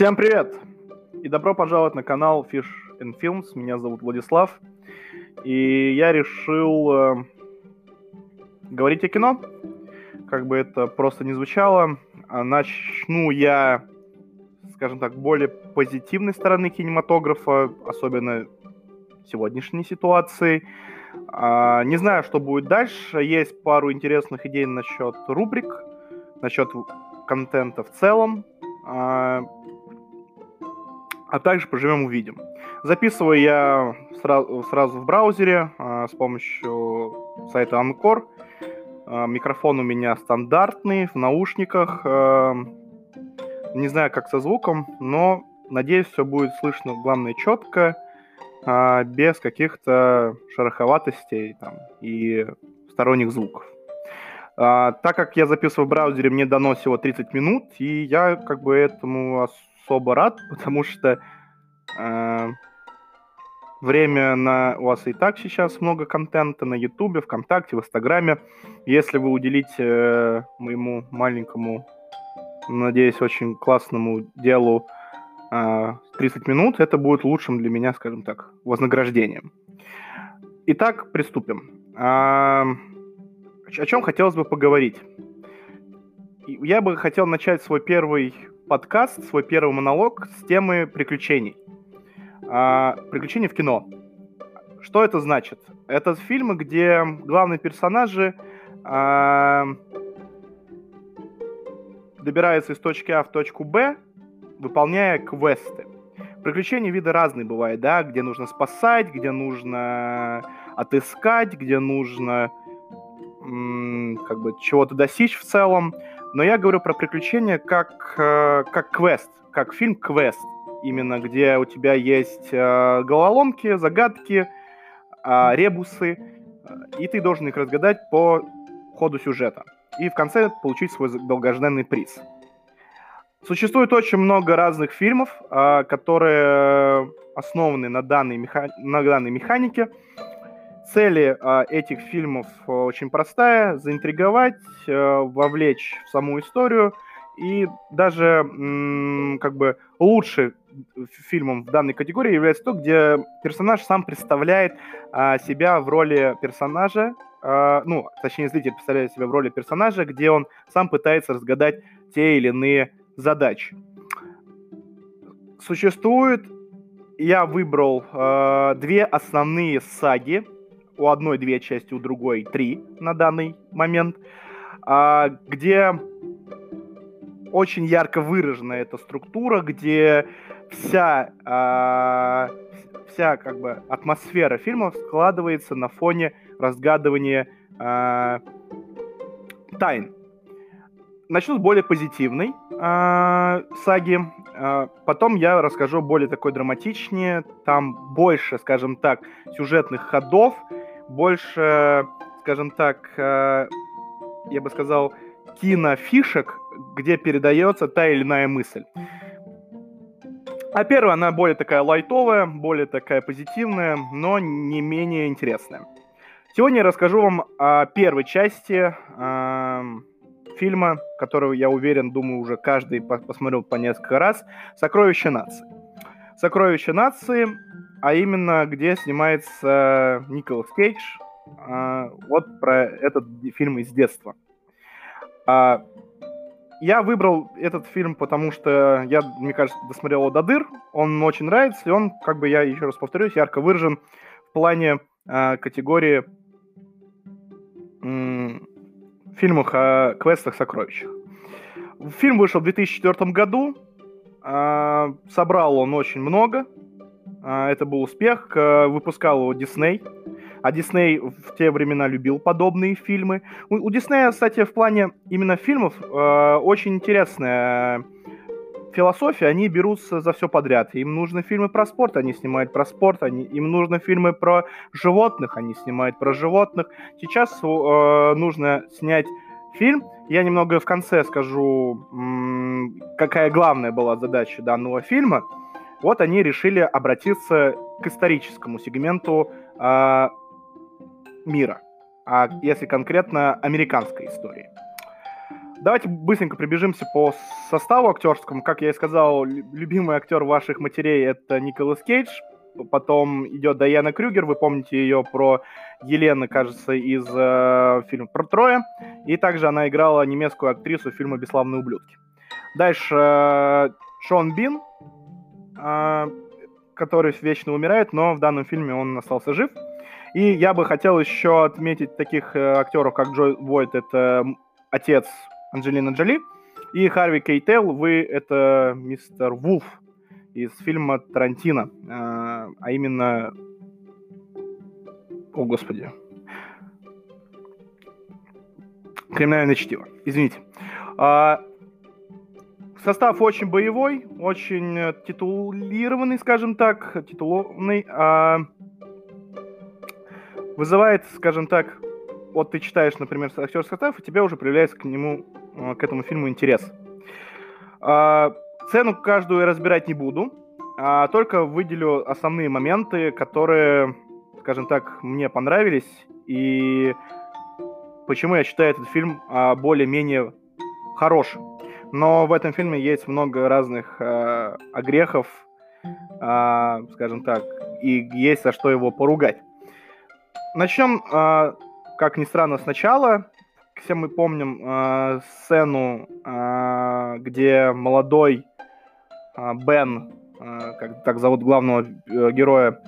Всем привет! И добро пожаловать на канал Fish and Films. Меня зовут Владислав. И я решил э, говорить о кино. Как бы это просто не звучало. А начну я, скажем так, более позитивной стороны кинематографа, особенно сегодняшней ситуации. А, не знаю, что будет дальше. Есть пару интересных идей насчет рубрик, насчет контента в целом. А, а также поживем увидим. Записываю я сразу, сразу в браузере а, с помощью сайта Анкор. А, микрофон у меня стандартный, в наушниках. А, не знаю, как со звуком, но надеюсь, все будет слышно, главное, четко, а, без каких-то шероховатостей там, и сторонних звуков. А, так как я записываю в браузере, мне дано всего 30 минут, и я как бы этому особо рад, потому что э, время на у вас и так сейчас много контента на Ютубе, ВКонтакте, в Инстаграме. Если вы уделите э, моему маленькому, надеюсь, очень классному делу э, 30 минут, это будет лучшим для меня, скажем так, вознаграждением. Итак, приступим. А, о чем хотелось бы поговорить? Я бы хотел начать свой первый подкаст, свой первый монолог с темы приключений. А, приключения в кино. Что это значит? Это фильмы, где главные персонажи а, добираются из точки А в точку Б, выполняя квесты. Приключения виды разные бывают, да, где нужно спасать, где нужно отыскать, где нужно как бы чего-то достичь в целом. Но я говорю про приключения как, э, как квест, как фильм квест. Именно где у тебя есть э, головоломки, загадки, э, ребусы, и ты должен их разгадать по ходу сюжета. И в конце получить свой долгожданный приз. Существует очень много разных фильмов, которые основаны на данной, меха... на данной механике цели э, этих фильмов э, очень простая: заинтриговать, э, вовлечь в саму историю и даже как бы лучше фильмом в данной категории является то, где персонаж сам представляет а, себя в роли персонажа, а, ну, точнее, зритель представляет себя в роли персонажа, где он сам пытается разгадать те или иные задачи. Существует, я выбрал э, две основные саги, у одной две части, у другой три на данный момент, а, где очень ярко выражена эта структура, где вся, а, вся как бы атмосфера фильма складывается на фоне разгадывания а, тайн. Начну с более позитивной э, саги. Потом я расскажу более такой драматичнее. Там больше, скажем так, сюжетных ходов больше, скажем так, э, я бы сказал, кинофишек, где передается та или иная мысль. А первая, она более такая лайтовая, более такая позитивная, но не менее интересная. Сегодня я расскажу вам о первой части э, фильма, который, я уверен, думаю, уже каждый посмотрел по несколько раз, «Сокровище нации». «Сокровище нации» а именно где снимается Николас Кейдж. А, вот про этот фильм из детства. А, я выбрал этот фильм, потому что я, мне кажется, досмотрел его до дыр. Он очень нравится, и он, как бы я еще раз повторюсь, ярко выражен в плане а, категории фильмах о квестах сокровищах. Фильм вышел в 2004 году. Собрал он очень много. А, это был успех. Выпускал его Дисней. А Дисней в те времена любил подобные фильмы. У Диснея, кстати, в плане именно фильмов э, очень интересная философия. Они берутся за все подряд. Им нужны фильмы про спорт, они снимают про спорт. Они, им нужны фильмы про животных, они снимают про животных. Сейчас э, нужно снять фильм. Я немного в конце скажу, какая главная была задача данного фильма – вот они решили обратиться к историческому сегменту э, мира, а если конкретно американской истории. Давайте быстренько прибежимся по составу актерскому. Как я и сказал, любимый актер ваших матерей это Николас Кейдж. Потом идет Даяна Крюгер, вы помните ее про Елены, кажется, из э, фильма про Троя. И также она играла немецкую актрису фильма «Бесславные ублюдки». Дальше э, Шон Бин, который вечно умирает, но в данном фильме он остался жив. И я бы хотел еще отметить таких э, актеров, как Джой Войт, это отец Анджелина Джоли, и Харви Кейтел, вы это мистер Вулф из фильма Тарантино, а, а именно... О, господи. Криминальное чтиво. Извините. А, состав очень боевой, очень титулированный, скажем так, титулованный. А, вызывает, скажем так, вот ты читаешь, например, актерский состав, и тебе уже проявляется к нему, а, к этому фильму интерес. А, цену каждую я разбирать не буду, а только выделю основные моменты, которые, скажем так, мне понравились, и почему я считаю этот фильм а, более-менее хорошим. Но в этом фильме есть много разных э, огрехов, э, скажем так, и есть за что его поругать. Начнем э, как ни странно, сначала. Все мы помним э, сцену, э, где молодой э, Бен, э, как так зовут главного э, героя,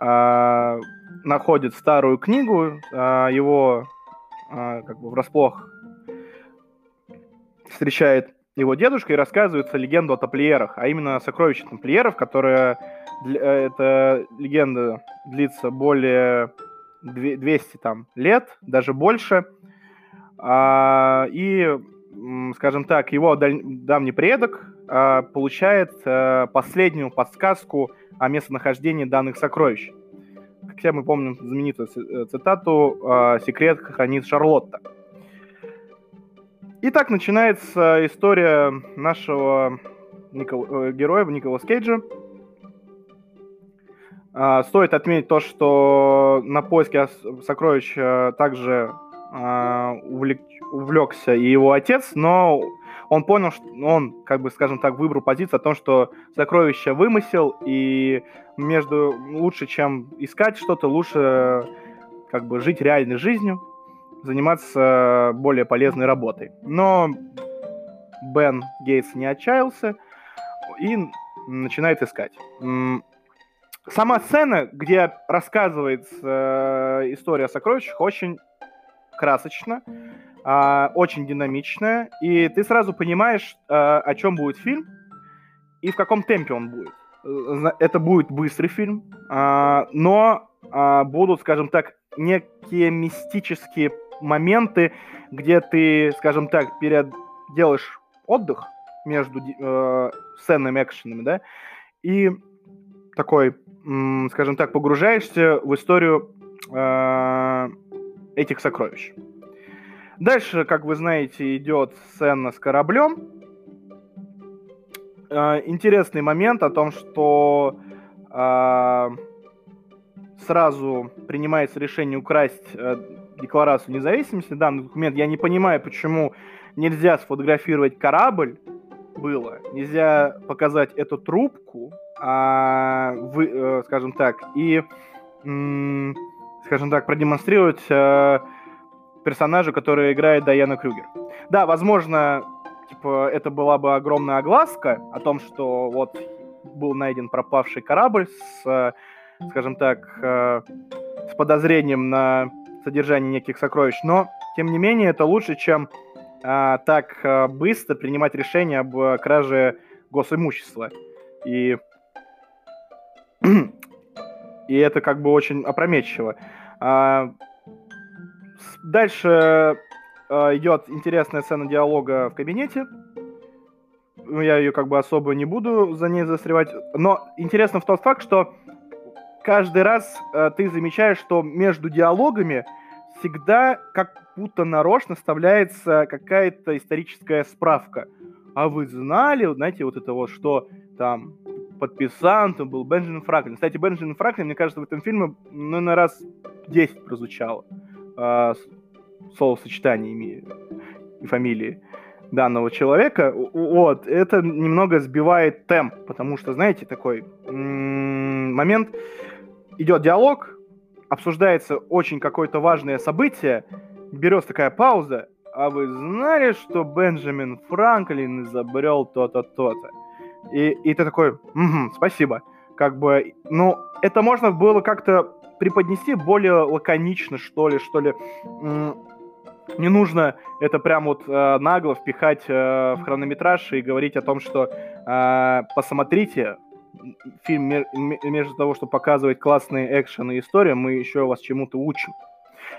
э, находит старую книгу, э, его э, как бы врасплох встречает его дедушка и рассказывается легенду о тамплиерах, а именно сокровище тамплиеров, которая э, эта легенда длится более 200 там лет, даже больше. А, и, скажем так, его давний предок а, получает а, последнюю подсказку о местонахождении данных сокровищ. Как все мы помним знаменитую э, цитату а, «Секрет хранит Шарлотта». Итак, начинается история нашего Никол... Э, героя Николаса Кейджа, стоит отметить то, что на поиске сокровищ также а, увлек, увлекся и его отец, но он понял, что он, как бы, скажем так, выбрал позицию о том, что сокровище вымысел, и между лучше, чем искать что-то, лучше как бы жить реальной жизнью, заниматься более полезной работой. Но Бен Гейтс не отчаялся и начинает искать. Сама сцена, где рассказывается э, история о сокровищах, очень красочно, э, очень динамичная, и ты сразу понимаешь, э, о чем будет фильм и в каком темпе он будет. Э, это будет быстрый фильм, э, но э, будут, скажем так, некие мистические моменты, где ты, скажем так, перед делаешь отдых между э, сценами, экшенами, да, и такой скажем так, погружаешься в историю э, этих сокровищ. Дальше, как вы знаете, идет сцена с кораблем. Э, интересный момент о том, что э, сразу принимается решение украсть э, декларацию независимости, данный документ. Я не понимаю, почему нельзя сфотографировать корабль было, нельзя показать эту трубку, а, вы, э, скажем так, и, скажем так, продемонстрировать э, персонажа, который играет Дайана Крюгер. Да, возможно, типа, это была бы огромная огласка о том, что вот был найден пропавший корабль с, э, скажем так, с подозрением на содержание неких сокровищ, но, тем не менее, это лучше, чем э, так э, быстро принимать решение об э, краже госимущества. И и это как бы очень опрометчиво. А, дальше а, идет интересная сцена диалога в кабинете. Ну, я ее как бы особо не буду за ней застревать. Но интересно в тот факт, что каждый раз а, ты замечаешь, что между диалогами всегда как будто нарочно вставляется какая-то историческая справка. А вы знали, знаете, вот это вот, что там подписантом был Бенджамин Франклин. Кстати, Бенджамин Франклин, мне кажется, в этом фильме, ну, на раз 10 прозвучало. Э, словосочетаниями. и фамилии данного человека, вот, это немного сбивает темп, потому что, знаете, такой м-м, момент, идет диалог, обсуждается очень какое-то важное событие, берется такая пауза, а вы знали, что Бенджамин Франклин изобрел то-то, то-то? И, и ты такой, угу, спасибо. Как бы, ну, это можно было как-то преподнести более лаконично, что ли, что ли. Не нужно это прям вот э, нагло впихать э, в хронометраж и говорить о том, что э, посмотрите, фильм между того, что показывает классные экшены и история, мы еще вас чему-то учим.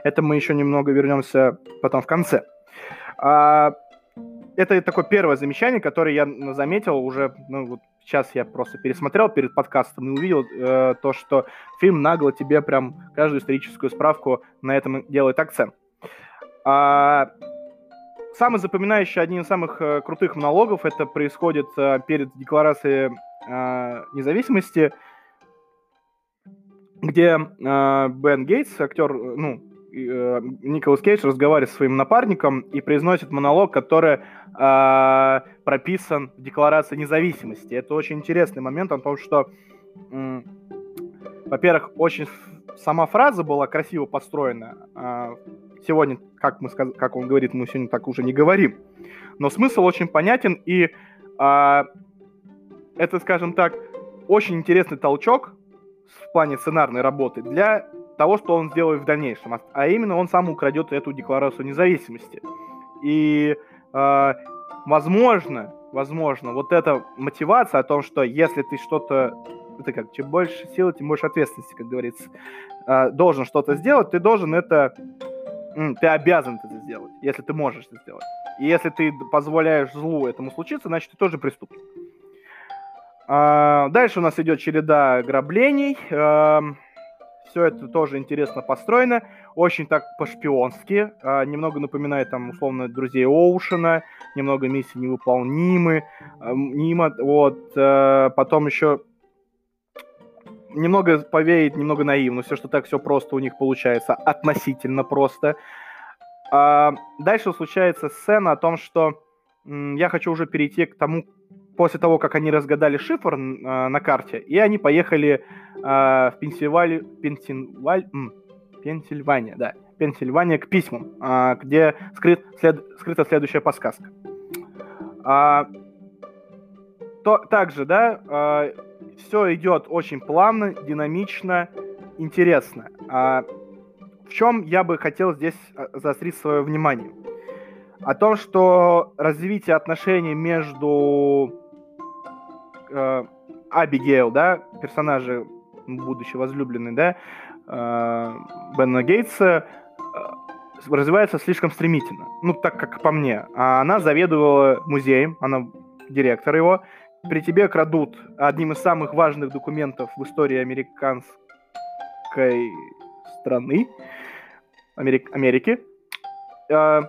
Это мы еще немного вернемся потом в конце. А, это такое первое замечание, которое я заметил уже, ну вот сейчас я просто пересмотрел перед подкастом и увидел э, то, что фильм нагло тебе прям каждую историческую справку на этом делает акцент. А, самый запоминающий, один из самых э, крутых монологов, это происходит э, перед декларацией э, независимости, где э, Бен Гейтс, актер, ну, э, Николас Кейдж разговаривает со своим напарником и произносит монолог, который э, прописан в Декларации независимости. Это очень интересный момент, потому что, э, во-первых, очень сама фраза была красиво построена. Э, сегодня, как, мы сказ... как он говорит, мы сегодня так уже не говорим. Но смысл очень понятен, и это, скажем так, очень интересный толчок в плане сценарной работы для того, что он сделает в дальнейшем. А, а именно он сам украдет эту декларацию независимости. И, э, возможно, возможно, вот эта мотивация о том, что если ты что-то это как, чем больше силы, тем больше ответственности, как говорится, э, должен что-то сделать, ты должен это, ты обязан это сделать, если ты можешь это сделать. И если ты позволяешь злу этому случиться, значит, ты тоже преступник. А, дальше у нас идет череда ограблений. Все это тоже интересно построено. Очень так по-шпионски. А, немного напоминает там, условно, друзей Оушена. Немного миссии невыполнимы. Нима, вот. Э, потом еще немного повеет, немного наивно. Все, что так все просто у них получается. Относительно просто. А, дальше случается сцена о том, что я хочу уже перейти к тому, после того, как они разгадали шифр э, на карте, и они поехали э, в Пенсильваль... Пенсильваль... Пенсильвания, да, Пенсильвания к письмам, э, где скрыт, след... скрыта следующая подсказка. А, то, также, да, э, все идет очень плавно, динамично, интересно. А, в чем я бы хотел здесь заострить свое внимание? О том, что развитие отношений между э, Абигейл, да, персонажи будущей возлюбленной, да, э, Бена Гейтса, э, развивается слишком стремительно. Ну, так как по мне. А она заведовала музеем, она директор его. При тебе крадут одним из самых важных документов в истории американской страны, Америк, Америки. Э,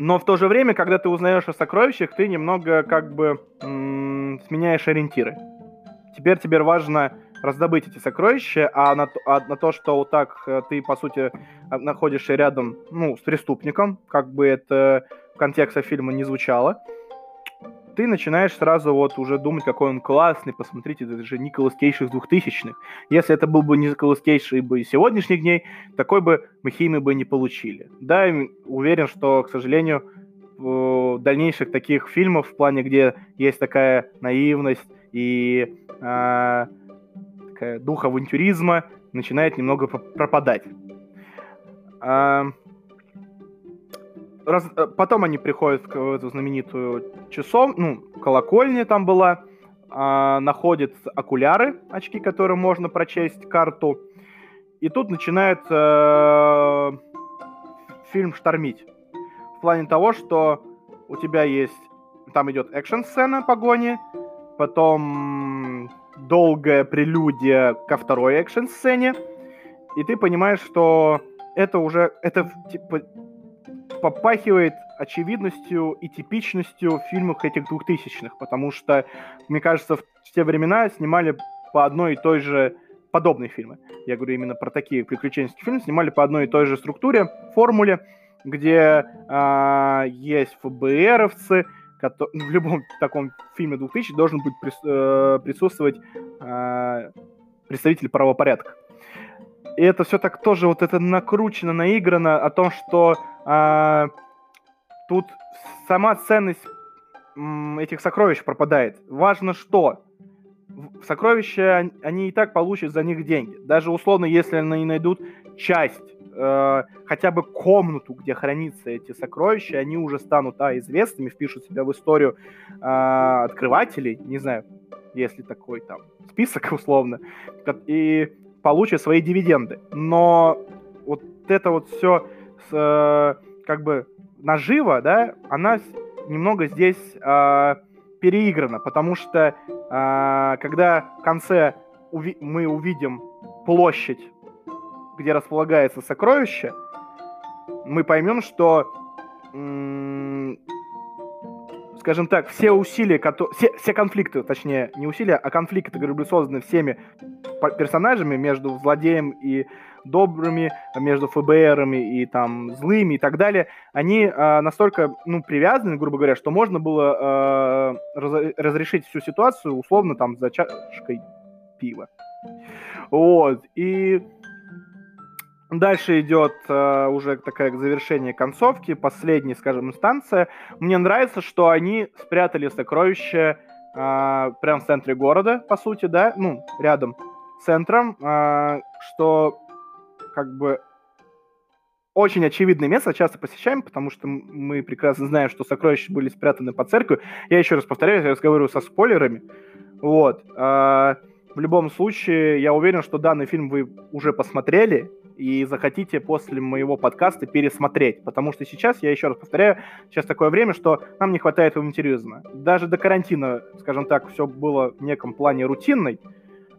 но в то же время, когда ты узнаешь о сокровищах, ты немного как бы м- сменяешь ориентиры. Теперь тебе важно раздобыть эти сокровища, а на, а на то, что вот так э, ты, по сути, э, находишься рядом, ну, с преступником, как бы это в контексте фильма не звучало, ты начинаешь сразу вот уже думать, какой он классный, посмотрите, это же Николас Кейдж из двухтысячных. Если это был бы Николас Кейдж и бы сегодняшних дней, такой бы мы химии бы не получили. Да, уверен, что, к сожалению, дальнейших таких фильмов в плане, где есть такая наивность и э, такая дух авантюризма, начинает немного пропадать. Э, раз, э, потом они приходят в эту знаменитую часов, ну, колокольня там была, а, находят окуляры, очки, которые можно прочесть карту. И тут начинает э, фильм штормить. В плане того, что у тебя есть... Там идет экшн-сцена погони, потом долгая прелюдия ко второй экшн-сцене, и ты понимаешь, что это уже... Это типа попахивает очевидностью и типичностью в фильмах этих двухтысячных, потому что, мне кажется, в те времена снимали по одной и той же подобные фильмы. Я говорю именно про такие приключенческие фильмы, снимали по одной и той же структуре, формуле, где э, есть ФБРовцы, в любом таком фильме 2000 должен быть прис, э, присутствовать э, представитель правопорядка. И это все так тоже вот это накручено, наиграно о том, что э, тут сама ценность этих сокровищ пропадает. Важно что? Сокровища, они и так получат за них деньги. Даже условно, если они найдут часть э, хотя бы комнату, где хранятся эти сокровища, они уже станут а, известными, впишут себя в историю э, открывателей, не знаю, если такой там список условно, и получат свои дивиденды. Но вот это вот все э, как бы нажива, да, она немного здесь э, переиграна, потому что э, когда в конце уви- мы увидим площадь где располагается сокровище, мы поймем, что, скажем так, все усилия, все, все конфликты, точнее, не усилия, а конфликты, которые были созданы всеми персонажами между злодеем и добрыми, между ФБРами и там злыми и так далее, они э, настолько, ну, привязаны, грубо говоря, что можно было э, раз, разрешить всю ситуацию условно там за чашкой пива. Вот, и Дальше идет э, уже такая завершение концовки, последняя, скажем, инстанция. Мне нравится, что они спрятали сокровище э, прямо в центре города, по сути, да, ну, рядом центром, э, что как бы очень очевидное место, часто посещаем, потому что мы прекрасно знаем, что сокровища были спрятаны под церковью. Я еще раз повторяю, я разговариваю со спойлерами. Вот. Э, в любом случае, я уверен, что данный фильм вы уже посмотрели, и захотите после моего подкаста пересмотреть. Потому что сейчас, я еще раз повторяю, сейчас такое время, что нам не хватает авантюризма. Даже до карантина, скажем так, все было в неком плане рутинной,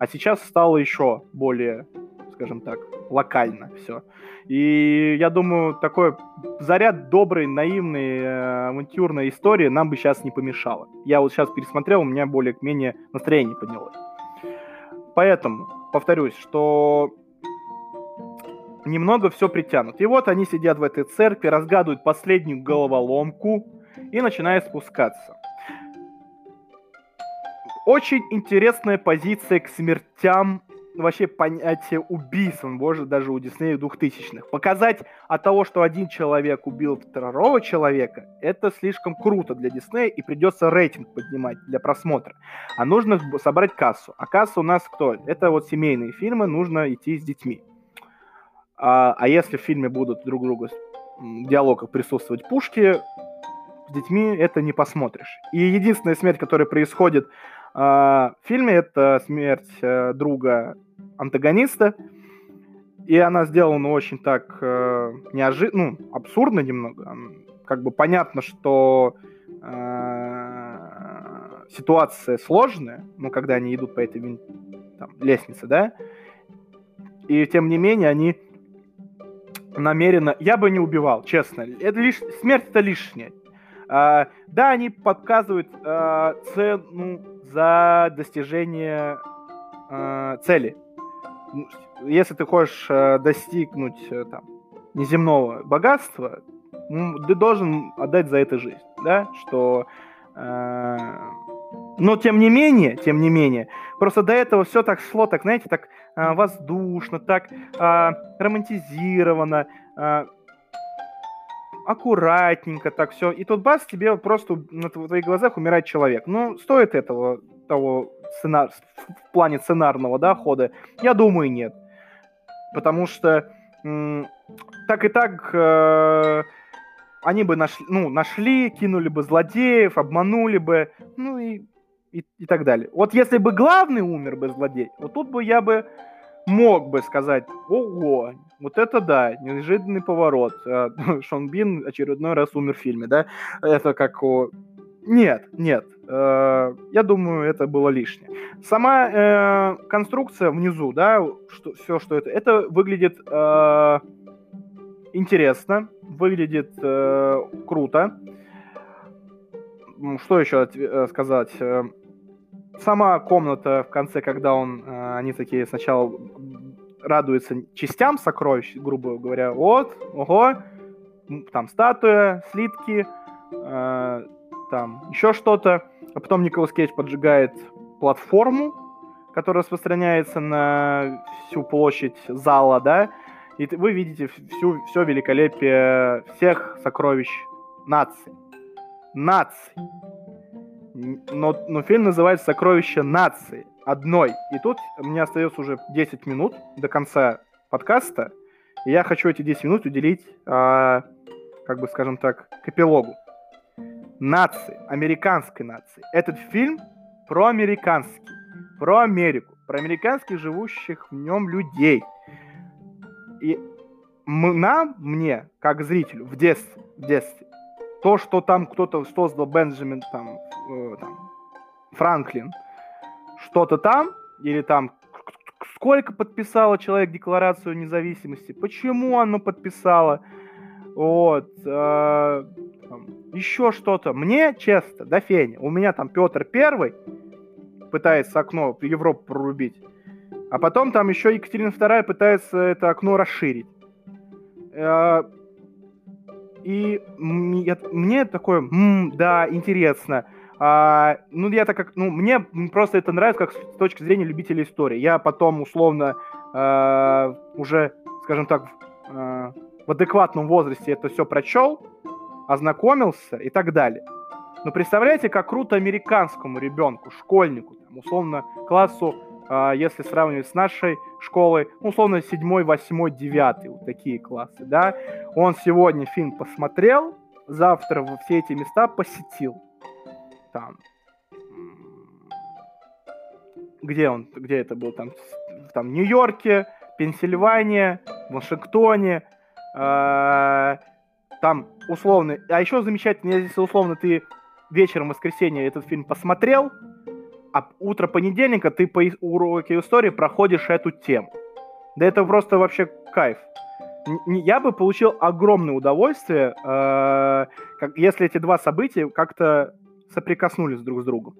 а сейчас стало еще более, скажем так, локально все. И я думаю, такой заряд доброй, наивной, э, авантюрной истории нам бы сейчас не помешало. Я вот сейчас пересмотрел, у меня более-менее настроение поднялось. Поэтому, повторюсь, что немного все притянут. И вот они сидят в этой церкви, разгадывают последнюю головоломку и начинают спускаться. Очень интересная позиция к смертям, вообще понятие убийств, боже, даже у Диснея двухтысячных. Показать от того, что один человек убил второго человека, это слишком круто для Диснея, и придется рейтинг поднимать для просмотра. А нужно собрать кассу. А касса у нас кто? Это вот семейные фильмы, нужно идти с детьми. А, а если в фильме будут друг другу в присутствовать пушки, с детьми это не посмотришь. И единственная смерть, которая происходит в фильме, это смерть э, друга антагониста. И она сделана очень так э, неожиданно, ну, абсурдно немного. Как бы понятно, что э, ситуация сложная, ну, когда они идут по этой там, лестнице, да, и тем не менее они намеренно... Я бы не убивал, честно. Это лишь... Смерть это лишнее. А, да, они подказывают а, цену за достижение а, цели. Если ты хочешь а, достигнуть а, там, неземного богатства, ты должен отдать за это жизнь, да, что... А, но тем не менее, тем не менее, просто до этого все так шло, так, знаете, так а, воздушно, так а, романтизировано, а, аккуратненько так все. И тут бас, тебе просто на твоих глазах умирает человек. Ну, стоит этого, того сценар... в плане сценарного, да, хода? Я думаю, нет. Потому что так и так э- они бы нашли, ну, нашли, кинули бы злодеев, обманули бы, ну и и, и так далее. Вот если бы главный умер бы злодей, вот тут бы я бы мог бы сказать, ого, вот это да, неожиданный поворот. А, Шон Бин очередной раз умер в фильме, да? Это как о... Нет, нет. Э, я думаю, это было лишнее. Сама э, конструкция внизу, да, что, все, что это, это выглядит э, интересно, выглядит э, круто. Что еще э, сказать? Сама комната в конце, когда он, э, они такие сначала радуются частям сокровищ, грубо говоря, вот, ого, там статуя, слитки, э, там еще что-то. А потом Николас Кейдж поджигает платформу, которая распространяется на всю площадь зала, да, и вы видите всю, все великолепие всех сокровищ нации. Нации. Но, но фильм называется «Сокровища нации» одной. И тут мне остается уже 10 минут до конца подкаста, и я хочу эти 10 минут уделить, а, как бы, скажем так, к эпилогу. Нации, американской нации. Этот фильм про американский, про Америку, про американских живущих в нем людей. И нам, мне, как зрителю, в детстве, в детстве, то, что там кто-то создал Бенджамин, там, э, там Франклин, что-то там, или там сколько подписало человек декларацию независимости, почему оно подписало, вот, э, еще что-то. Мне, честно, да, Феня, у меня там Петр Первый пытается окно в Европу прорубить, а потом там еще Екатерина Вторая пытается это окно расширить. Э, и мне такое, м, да, интересно. А, ну, я так как, ну, мне просто это нравится как с точки зрения любителей истории. Я потом условно э, уже, скажем так, э, в адекватном возрасте это все прочел, ознакомился и так далее. Но представляете, как круто американскому ребенку, школьнику, там, условно классу, э, если сравнивать с нашей школой, ну, условно, 7, 8, 9, вот такие классы, да, он сегодня фильм посмотрел, завтра все эти места посетил. Там. Где он, где это был, там, там в Нью-Йорке, Пенсильвания, Вашингтоне, э, там условно, а еще замечательно, если условно ты вечером воскресенья этот фильм посмотрел, а утро понедельника ты по уроке истории проходишь эту тему. Да это просто вообще кайф. Я бы получил огромное удовольствие, э, если эти два события как-то соприкоснулись друг с другом.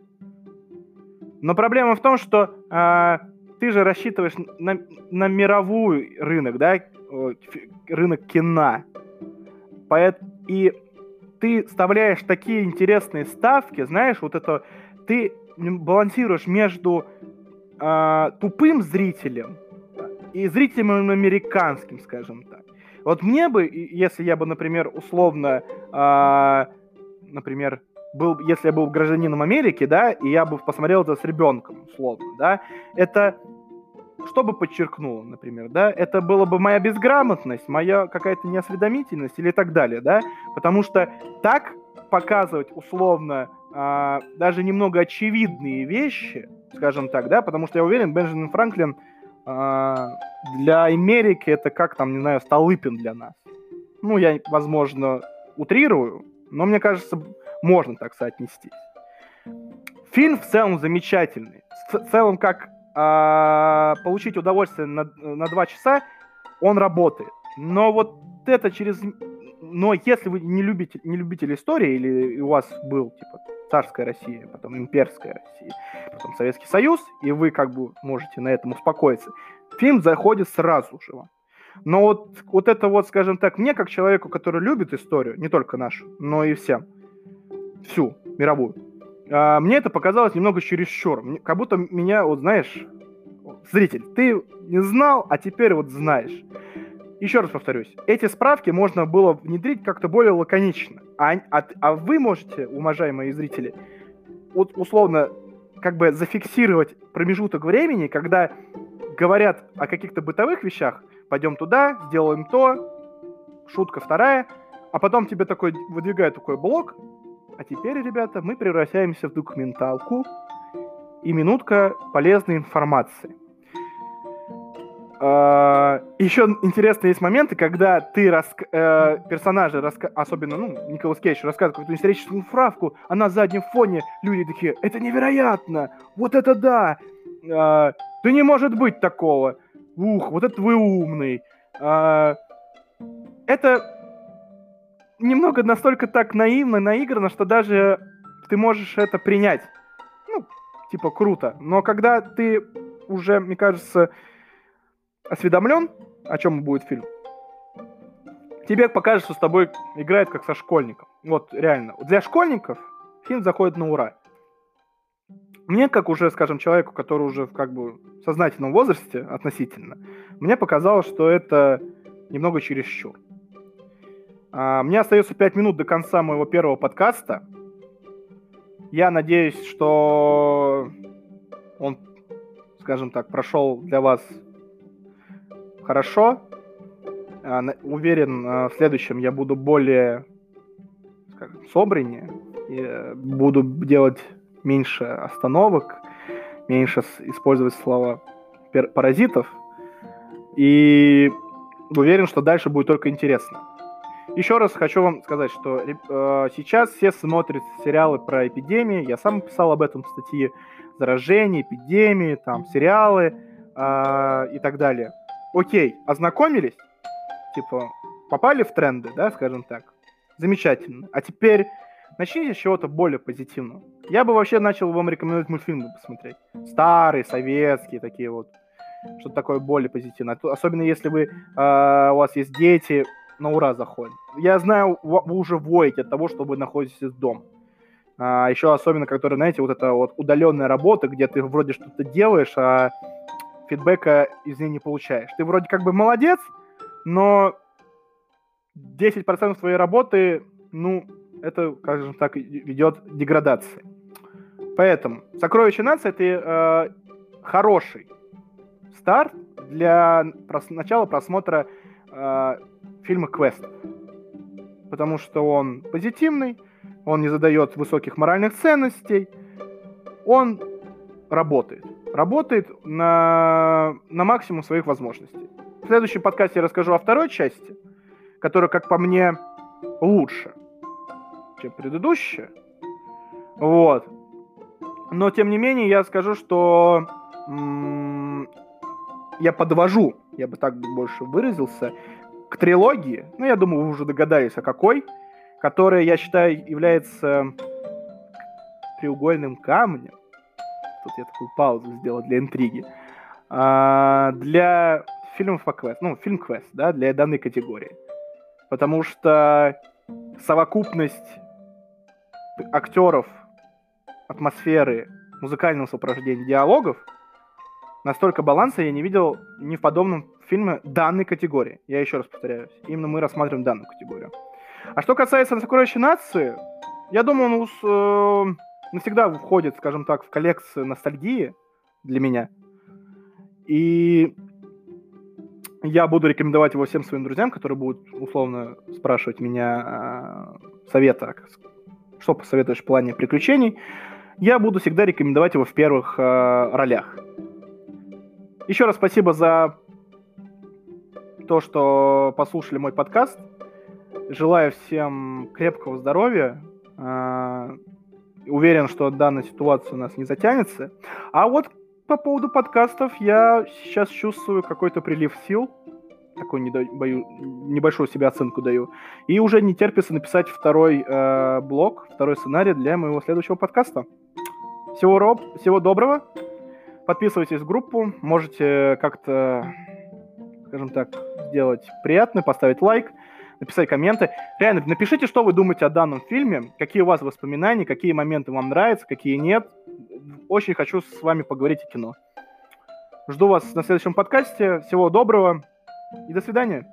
Но проблема в том, что э, ты же рассчитываешь на, на мировой рынок, да, рынок кино. Поэтому, и ты вставляешь такие интересные ставки, знаешь, вот это ты балансируешь между э, тупым зрителем и зрителем американским, скажем так. Вот мне бы, если я бы, например, условно, э, например, был, если я был гражданином Америки, да, и я бы посмотрел это с ребенком, условно, да, это что бы подчеркнуло, например, да, это была бы моя безграмотность, моя какая-то неосведомительность или так далее, да, потому что так показывать условно а, даже немного очевидные вещи, скажем так, да, потому что я уверен, Бенджамин Франклин а, для Америки это как там, не знаю, Столыпин для нас. Ну, я, возможно, утрирую, но мне кажется, можно так соотнести. Фильм в целом замечательный. В целом, как э, получить удовольствие на, на два часа, он работает. Но вот это через... Но если вы не любите, не любитель истории, или у вас был, типа, царская Россия, потом имперская Россия, потом Советский Союз, и вы как бы можете на этом успокоиться, фильм заходит сразу же вам. Но вот, вот это вот, скажем так, мне, как человеку, который любит историю, не только нашу, но и всем, всю, мировую, а, мне это показалось немного чересчур. Как будто меня, вот знаешь, зритель, ты не знал, а теперь вот знаешь. Еще раз повторюсь, эти справки можно было внедрить как-то более лаконично. А, а, а вы можете, уважаемые зрители, вот условно как бы зафиксировать промежуток времени, когда говорят о каких-то бытовых вещах, пойдем туда, сделаем то, шутка вторая, а потом тебе такой выдвигают такой блок, а теперь, ребята, мы превращаемся в документалку и минутка полезной информации. Uh, еще интересные есть моменты, когда ты рас... uh, персонажи, раска... особенно, ну, Николас Кейдж рассказывает какую-то историческую справку, а на заднем фоне люди такие, это невероятно, вот это да, uh, да не может быть такого, ух, вот это вы умный. Uh, это немного настолько так наивно, наиграно, что даже ты можешь это принять. Ну, типа, круто. Но когда ты уже, мне кажется, осведомлен, о чем будет фильм, тебе покажется, что с тобой играет как со школьником. Вот, реально. Для школьников фильм заходит на ура. Мне, как уже, скажем, человеку, который уже в как бы сознательном возрасте относительно, мне показалось, что это немного чересчур. А, мне остается 5 минут до конца моего первого подкаста. Я надеюсь, что он, скажем так, прошел для вас хорошо. А, уверен, а, в следующем я буду более скажем, собраннее. И э, буду делать меньше остановок, меньше использовать слова паразитов. И уверен, что дальше будет только интересно. Еще раз хочу вам сказать, что э, сейчас все смотрят сериалы про эпидемии. Я сам писал об этом в статье заражения, эпидемии, там сериалы э, и так далее. Окей, ознакомились? Типа, попали в тренды, да, скажем так? Замечательно. А теперь начните с чего-то более позитивного. Я бы вообще начал вам рекомендовать мультфильмы посмотреть. Старые, советские, такие вот. Что-то такое более позитивное. Особенно если вы, э, у вас есть дети, на ура заходит. Я знаю, вы уже воете от того, что вы находитесь дома. А, еще особенно, который, знаете, вот эта вот удаленная работа, где ты вроде что-то делаешь, а фидбэка из нее не получаешь. Ты вроде как бы молодец, но 10% твоей работы, ну, это, скажем так, ведет к деградации. Поэтому «Сокровище нации» — это э, хороший старт для прос- начала просмотра э, фильма квестов. Потому что он позитивный, он не задает высоких моральных ценностей, он работает. Работает на, на максимум своих возможностей. В следующем подкасте я расскажу о второй части, которая, как по мне, лучше, чем предыдущая. Вот. Но, тем не менее, я скажу, что я подвожу, я бы так больше выразился, к трилогии, ну, я думаю, вы уже догадались, о какой, которая, я считаю, является треугольным камнем. Тут я такую паузу сделал для интриги. А, для фильмов по квест, ну, фильм квест, да, для данной категории. Потому что совокупность актеров, атмосферы, музыкального сопровождения, диалогов, настолько баланса я не видел ни в подобном фильмы данной категории. Я еще раз повторяюсь. Именно мы рассматриваем данную категорию. А что касается «Сокровища нации», я думаю, он э, навсегда входит, скажем так, в коллекцию ностальгии для меня. И я буду рекомендовать его всем своим друзьям, которые будут условно спрашивать меня э, совета, что посоветуешь в плане приключений. Я буду всегда рекомендовать его в первых э, ролях. Еще раз спасибо за то, что послушали мой подкаст. Желаю всем крепкого здоровья. А, уверен, что данная ситуация у нас не затянется. А вот по поводу подкастов я сейчас чувствую какой-то прилив сил. Такой не бою, небольшую себе оценку даю. И уже не терпится написать второй э, блок, второй сценарий для моего следующего подкаста. Всего, роб, всего доброго. Подписывайтесь в группу. Можете как-то скажем так, сделать приятно, поставить лайк, написать комменты. Реально, напишите, что вы думаете о данном фильме, какие у вас воспоминания, какие моменты вам нравятся, какие нет. Очень хочу с вами поговорить о кино. Жду вас на следующем подкасте. Всего доброго и до свидания.